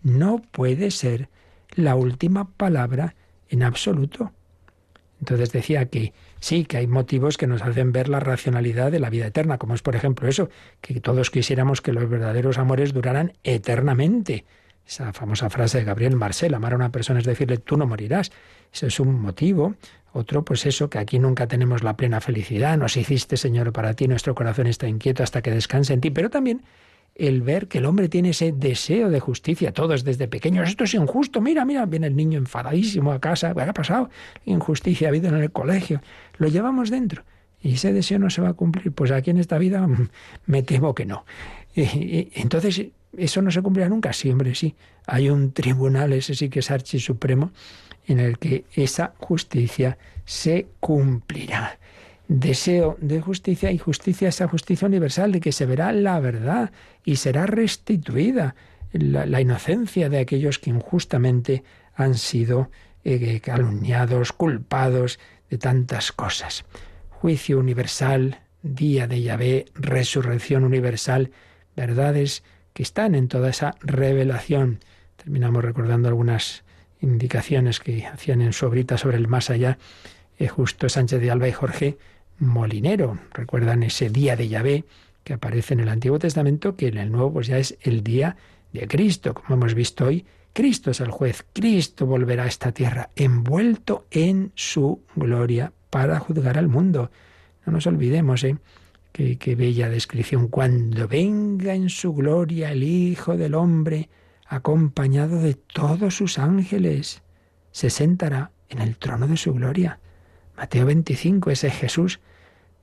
no puede ser la última palabra en absoluto. Entonces decía que sí, que hay motivos que nos hacen ver la racionalidad de la vida eterna, como es por ejemplo eso, que todos quisiéramos que los verdaderos amores duraran eternamente. Esa famosa frase de Gabriel Marcel, amar a una persona es decirle tú no morirás. Ese es un motivo. Otro, pues eso, que aquí nunca tenemos la plena felicidad. Nos hiciste, Señor, para ti, nuestro corazón está inquieto hasta que descanse en ti. Pero también el ver que el hombre tiene ese deseo de justicia, todos desde pequeños, esto es injusto, mira, mira, viene el niño enfadadísimo a casa, ¿qué ha pasado? Injusticia ha habido en el colegio, lo llevamos dentro y ese deseo no se va a cumplir, pues aquí en esta vida me temo que no. entonces, ¿eso no se cumplirá nunca? Sí, hombre, sí. Hay un tribunal, ese sí que es Archi Supremo, en el que esa justicia se cumplirá deseo de justicia y justicia, esa justicia universal de que se verá la verdad y será restituida la, inocencia de aquellos que injustamente han sido eh, calumniados, culpados de tantas cosas. Juicio universal, día de Yahvé, resurrección universal, verdades que están en toda esa revelación. Terminamos recordando algunas indicaciones que hacían en su obrita sobre el más allá, eh, justo Sánchez de Alba y Jorge molinero. Recuerdan ese día de Yahvé que aparece en el Antiguo Testamento, que en el Nuevo pues ya es el día de Cristo, como hemos visto hoy. Cristo es el juez, Cristo volverá a esta tierra envuelto en su gloria para juzgar al mundo. No nos olvidemos, ¿eh? Qué, qué bella descripción. Cuando venga en su gloria el Hijo del Hombre, acompañado de todos sus ángeles, se sentará en el trono de su gloria. Mateo 25, ese Jesús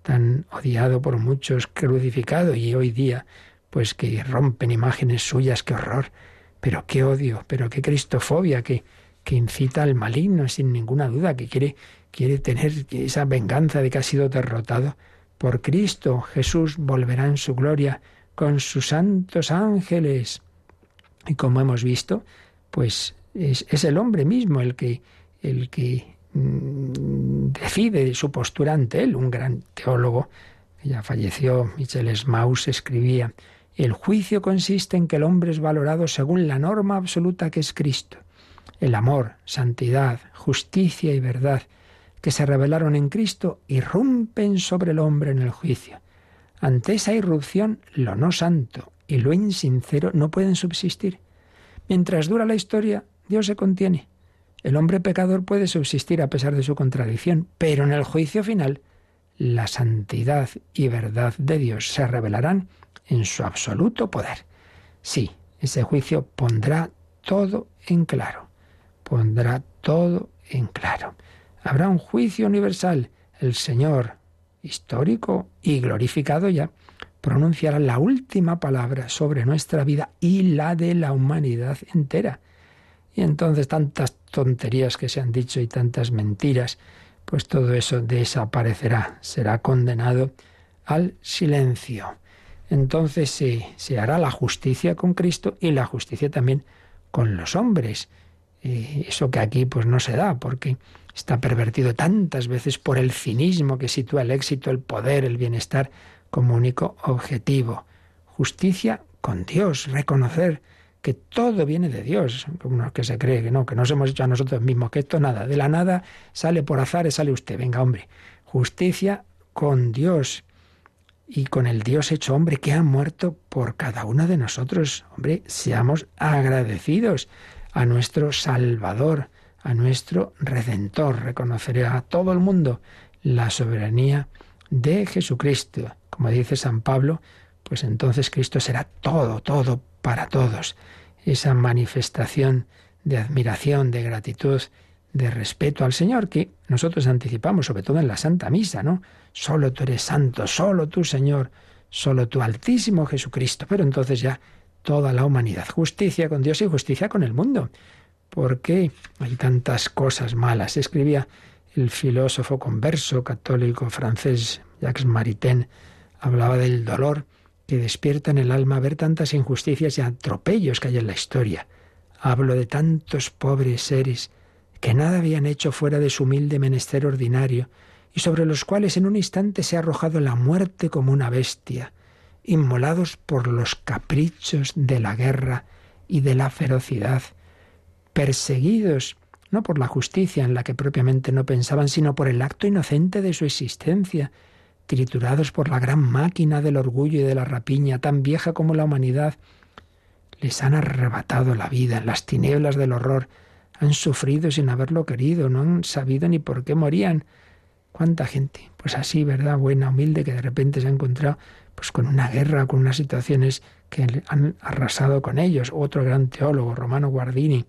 tan odiado por muchos, crucificado y hoy día, pues que rompen imágenes suyas, qué horror, pero qué odio, pero qué cristofobia, que, que incita al maligno sin ninguna duda, que quiere, quiere tener esa venganza de que ha sido derrotado por Cristo. Jesús volverá en su gloria con sus santos ángeles. Y como hemos visto, pues es, el hombre mismo el que, el que decide su postura ante él. Un gran teólogo que ya falleció, Michel Smaus, escribía, el juicio consiste en que el hombre es valorado según la norma absoluta que es Cristo. El amor, santidad, justicia y verdad que se revelaron en Cristo irrumpen sobre el hombre en el juicio. Ante esa irrupción, lo no santo y lo insincero no pueden subsistir. Mientras dura la historia, Dios se contiene. El hombre pecador puede subsistir a pesar de su contradicción, pero en el juicio final, la santidad y verdad de Dios se revelarán en su absoluto poder. Sí, ese juicio pondrá todo en claro, pondrá todo en claro. Habrá un juicio universal. El Señor, histórico y glorificado ya, pronunciará la última palabra sobre nuestra vida y la de la humanidad entera. Y entonces tantas tonterías que se han dicho y tantas mentiras, pues todo eso desaparecerá, será condenado al silencio. Entonces se, se hará la justicia con Cristo y la justicia también con los hombres. eso que aquí pues no se da, porque está pervertido tantas veces por el cinismo que sitúa el éxito, el poder, el bienestar como único objetivo. Justicia con Dios, reconocer que todo viene de Dios, como que se cree que no, que nos hemos hecho a nosotros mismos, que esto nada, de la nada sale por azar, sale usted, venga hombre. Justicia con Dios y con el Dios hecho hombre que ha muerto por cada uno de nosotros. Hombre, seamos agradecidos a nuestro Salvador, a nuestro Redentor. Reconoceré a todo el mundo la soberanía de Jesucristo. Como dice San Pablo, pues entonces Cristo será todo, todo para todos. Esa manifestación de admiración, de gratitud, de respeto al Señor que nosotros anticipamos, sobre todo en la Santa Misa, ¿no? Solo tú eres santo, solo tú, Señor, solo tú, Altísimo Jesucristo. Pero entonces ya toda la humanidad, justicia con Dios y justicia con el mundo. ¿Por qué hay tantas cosas malas? Escribía el filósofo converso católico francés Jacques Maritain, hablaba del dolor que despierta en el alma ver tantas injusticias y atropellos que hay en la historia. Hablo de tantos pobres seres que nada habían hecho fuera de su humilde menester ordinario y sobre los cuales en un instante se ha arrojado la muerte como una bestia, inmolados por los caprichos de la guerra y de la ferocidad, perseguidos no por la justicia en la que propiamente no pensaban, sino por el acto inocente de su existencia, triturados por la gran máquina del orgullo y de la rapiña, tan vieja como la humanidad, les han arrebatado la vida en las tinieblas del horror, han sufrido sin haberlo querido, no han sabido ni por qué morían. ¿Cuánta gente? Pues así, ¿verdad? Buena, humilde, que de repente se ha encontrado pues con una guerra, con unas situaciones que han arrasado con ellos. Otro gran teólogo, Romano Guardini.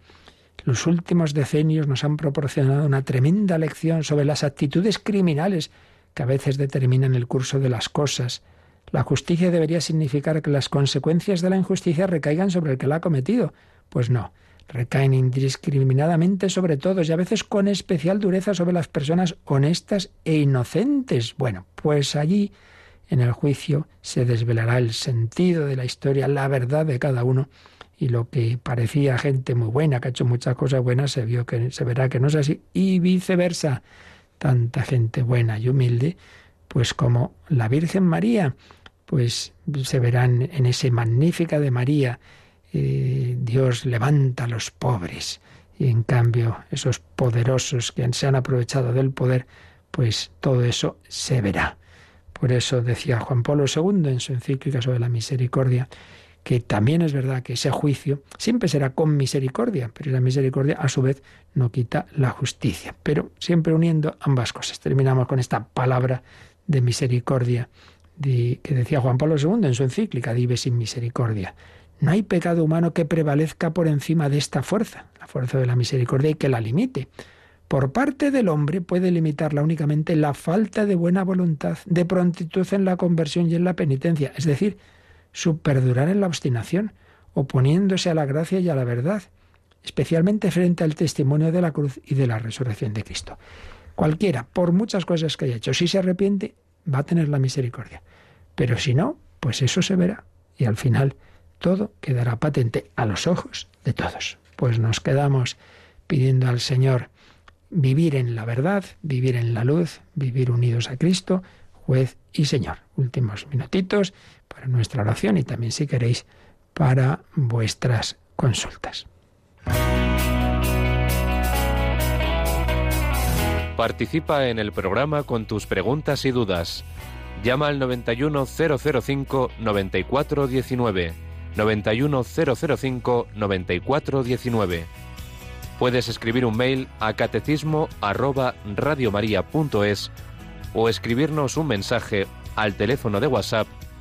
Los últimos decenios nos han proporcionado una tremenda lección sobre las actitudes criminales que a veces determinan el curso de las cosas. La justicia debería significar que las consecuencias de la injusticia recaigan sobre el que la ha cometido. Pues no, recaen indiscriminadamente sobre todos y a veces con especial dureza sobre las personas honestas e inocentes. Bueno, pues allí en el juicio se desvelará el sentido de la historia, la verdad de cada uno y lo que parecía gente muy buena, que ha hecho muchas cosas buenas, se vio que se verá que no es así y viceversa tanta gente buena y humilde, pues como la Virgen María, pues se verán en ese magnífica de María, eh, Dios levanta a los pobres y en cambio esos poderosos que se han aprovechado del poder, pues todo eso se verá. Por eso decía Juan Pablo II en su encíclica sobre la misericordia, que también es verdad que ese juicio siempre será con misericordia, pero la misericordia a su vez no quita la justicia, pero siempre uniendo ambas cosas. Terminamos con esta palabra de misericordia que decía Juan Pablo II en su encíclica, Vive sin misericordia. No hay pecado humano que prevalezca por encima de esta fuerza, la fuerza de la misericordia, y que la limite. Por parte del hombre puede limitarla únicamente la falta de buena voluntad, de prontitud en la conversión y en la penitencia, es decir, su perdurar en la obstinación, oponiéndose a la gracia y a la verdad, especialmente frente al testimonio de la cruz y de la resurrección de Cristo. Cualquiera, por muchas cosas que haya hecho, si se arrepiente, va a tener la misericordia. Pero si no, pues eso se verá. Y al final todo quedará patente a los ojos de todos. Pues nos quedamos pidiendo al Señor vivir en la verdad, vivir en la luz, vivir unidos a Cristo, juez y Señor. Últimos minutitos nuestra oración y también si queréis para vuestras consultas. Participa en el programa con tus preguntas y dudas. Llama al 91005 9419. 91005 9419. Puedes escribir un mail a catecismo arroba radiomaria.es o escribirnos un mensaje al teléfono de WhatsApp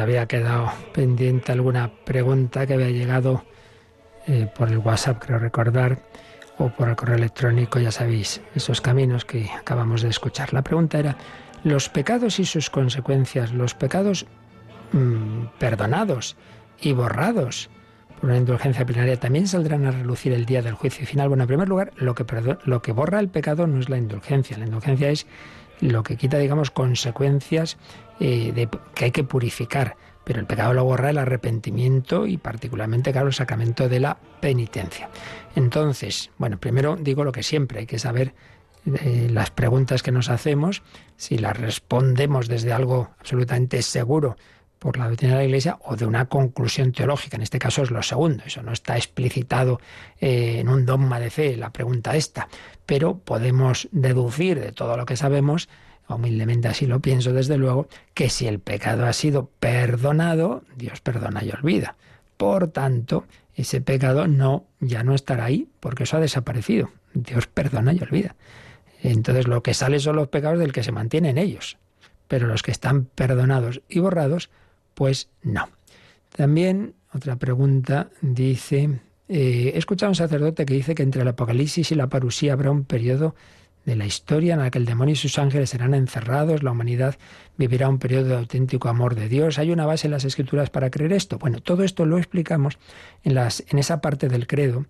había quedado pendiente alguna pregunta que había llegado eh, por el WhatsApp, creo recordar, o por el correo electrónico, ya sabéis, esos caminos que acabamos de escuchar. La pregunta era, los pecados y sus consecuencias, los pecados mm, perdonados y borrados por una indulgencia plenaria, también saldrán a relucir el día del juicio final. Bueno, en primer lugar, lo que, lo que borra el pecado no es la indulgencia, la indulgencia es lo que quita, digamos, consecuencias eh, que hay que purificar. Pero el pecado lo borra el arrepentimiento y particularmente, claro, el sacramento de la penitencia. Entonces, bueno, primero digo lo que siempre, hay que saber eh, las preguntas que nos hacemos, si las respondemos desde algo absolutamente seguro por la doctrina de la Iglesia o de una conclusión teológica. En este caso es lo segundo. Eso no está explicitado eh, en un dogma de fe, la pregunta esta. Pero podemos deducir de todo lo que sabemos humildemente así lo pienso desde luego, que si el pecado ha sido perdonado, Dios perdona y olvida. Por tanto, ese pecado no ya no estará ahí, porque eso ha desaparecido. Dios perdona y olvida. Entonces lo que sale son los pecados del que se mantiene en ellos. Pero los que están perdonados y borrados, pues no. También otra pregunta dice, eh, he escuchado a un sacerdote que dice que entre el Apocalipsis y la parusía habrá un periodo de la historia en la que el demonio y sus ángeles serán encerrados, la humanidad vivirá un periodo de auténtico amor de Dios. ¿Hay una base en las escrituras para creer esto? Bueno, todo esto lo explicamos en, las, en esa parte del credo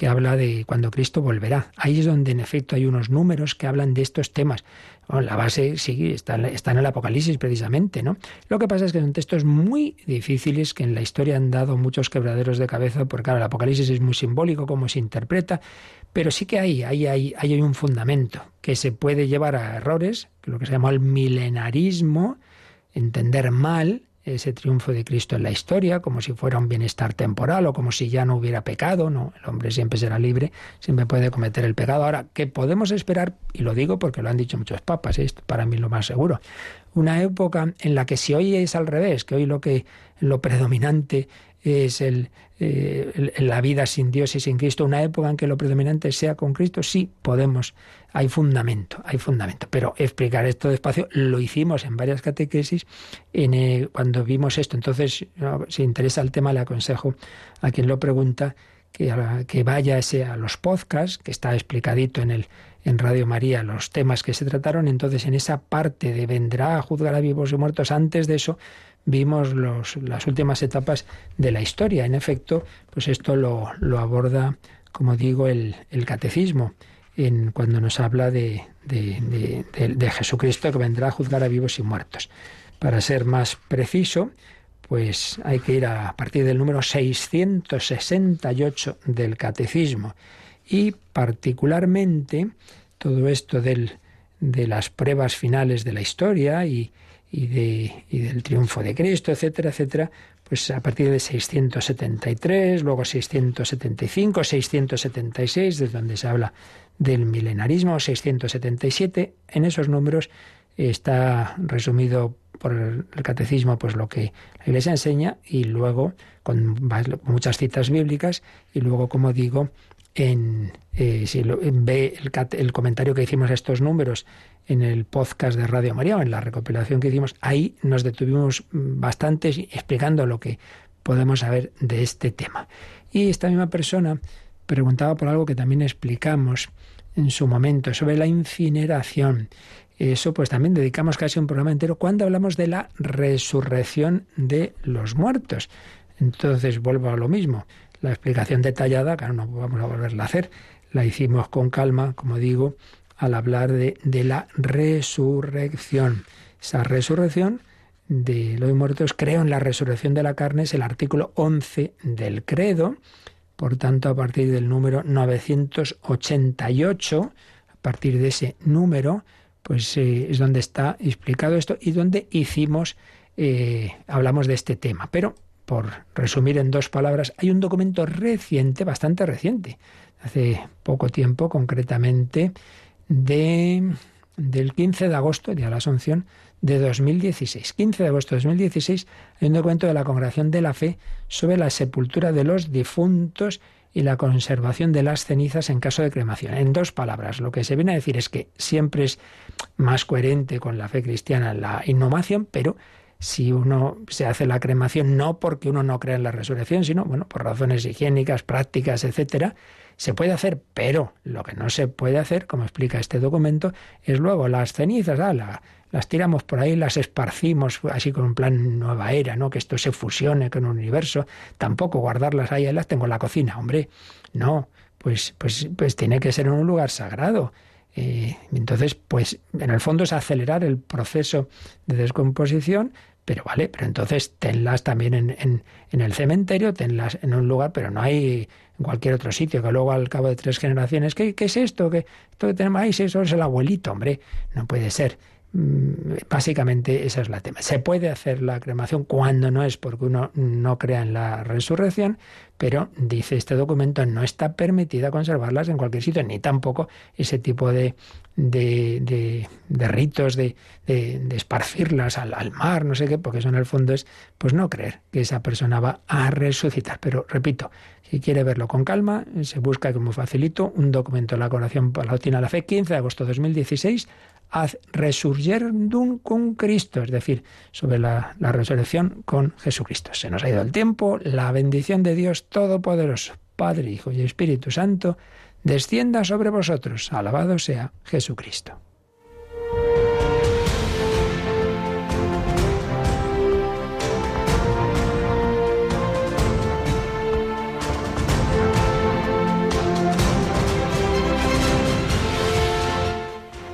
que habla de cuando Cristo volverá. Ahí es donde en efecto hay unos números que hablan de estos temas. la base sí está, está, en el Apocalipsis precisamente, ¿no? Lo que pasa es que son textos muy difíciles que en la historia han dado muchos quebraderos de cabeza, porque claro, el Apocalipsis es muy simbólico, cómo se interpreta, pero sí que hay, hay, hay, un fundamento que se puede llevar a errores, lo que se llama el milenarismo, entender mal ese triunfo de Cristo en la historia, como si fuera un bienestar temporal o como si ya no hubiera pecado. No, el hombre siempre será libre, siempre puede cometer el pecado. Ahora, ¿qué podemos esperar? Y lo digo porque lo han dicho muchos papas, esto para mí es lo más seguro. Una época en la que si hoy es al revés, que hoy lo que lo predominante es el, eh, la vida sin Dios y sin Cristo, una época en que lo predominante sea con Cristo, sí podemos, hay fundamento, hay fundamento. Pero explicar esto despacio lo hicimos en varias catequesis en, eh, cuando vimos esto. Entonces, si interesa el tema, le aconsejo a quien lo pregunta que, que vaya ese, a los podcasts, que está explicadito en el en Radio María los temas que se trataron. Entonces, en esa parte de vendrá a juzgar a vivos y muertos, antes de eso, vimos las últimas etapas de la historia. En efecto, pues esto lo, aborda como digo, el, catecismo, en, cuando nos habla de, Jesucristo que vendrá a juzgar a vivos y muertos. Para ser más preciso, pues hay que ir a partir del número 668 del catecismo y particularmente todo esto del, de las pruebas finales de la historia y, y, de, y del triunfo de Cristo, etcétera, etcétera, pues a partir de 673, luego 675, 676, desde donde se habla del milenarismo, 677, en esos números está resumido por el catecismo pues lo que la Iglesia enseña y luego con muchas citas bíblicas y luego como digo en eh, si ve el, el, comentario que hicimos a estos números en el podcast de Radio María en la recopilación que hicimos, ahí nos detuvimos bastante explicando lo que podemos saber de este tema. Y esta misma persona preguntaba por algo que también explicamos en su momento sobre la incineración. Eso pues también dedicamos casi un programa entero cuando hablamos de la resurrección de los muertos. Entonces vuelvo a lo mismo. La explicación detallada, claro, no vamos a volverla a hacer, la hicimos con calma, como digo, al hablar de, la resurrección. Esa resurrección de los muertos, creo en la resurrección de la carne, es el artículo 11 del credo. Por tanto, a partir del número 988, a partir de ese número, pues eh, es donde está explicado esto y donde hicimos, eh, hablamos de este tema. Pero, por resumir en dos palabras, hay un documento reciente, bastante reciente, hace poco tiempo, concretamente de, del 15 de agosto, día de la Asunción, de 2016. 15 de agosto de 2016 hay un documento de la Congregación de la Fe sobre la sepultura de los difuntos y la conservación de las cenizas en caso de cremación. En dos palabras, lo que se viene a decir es que siempre es más coherente con la fe cristiana la inhumación, pero si uno se hace la cremación no porque uno no crea en la resurrección, sino bueno, por razones higiénicas, prácticas, etcétera, se puede hacer, pero lo que no se puede hacer, como explica este documento, es luego las cenizas, ah, las tiramos por ahí, las esparcimos así con un plan nueva era, ¿no? Que esto se fusione con un universo. Tampoco guardarlas ahí, las tengo en la cocina, hombre. No, pues, pues, pues tiene que ser en un lugar sagrado. Eh, entonces, pues en el fondo es acelerar el proceso de descomposición, pero vale, pero entonces tenlas también en, en, en, el cementerio, tenlas en un lugar, pero no hay cualquier otro sitio, que luego al cabo de tres generaciones, ¿qué, qué es esto? ¿Qué, esto que tenemos ahí? eso es el abuelito, hombre, no puede ser. Mm, básicamente esa es la tema. Se puede hacer la cremación cuando no es porque uno no crea en la resurrección, pero dice este documento no está permitida conservarlas en cualquier sitio, ni tampoco ese tipo de, de, de, ritos de, esparcirlas al, mar, no sé qué, porque eso en el fondo es pues no creer que esa persona va a resucitar. Pero repito, si quiere verlo con calma, se busca como facilito un documento de la Coronación Palautina de la Fe, 15 de agosto de 2016, ad resurgendum con Cristo, es decir, sobre la, la resurrección con Jesucristo. Se nos ha ido el tiempo, la bendición de Dios Todopoderoso, Padre, Hijo y Espíritu Santo, descienda sobre vosotros. Alabado sea Jesucristo.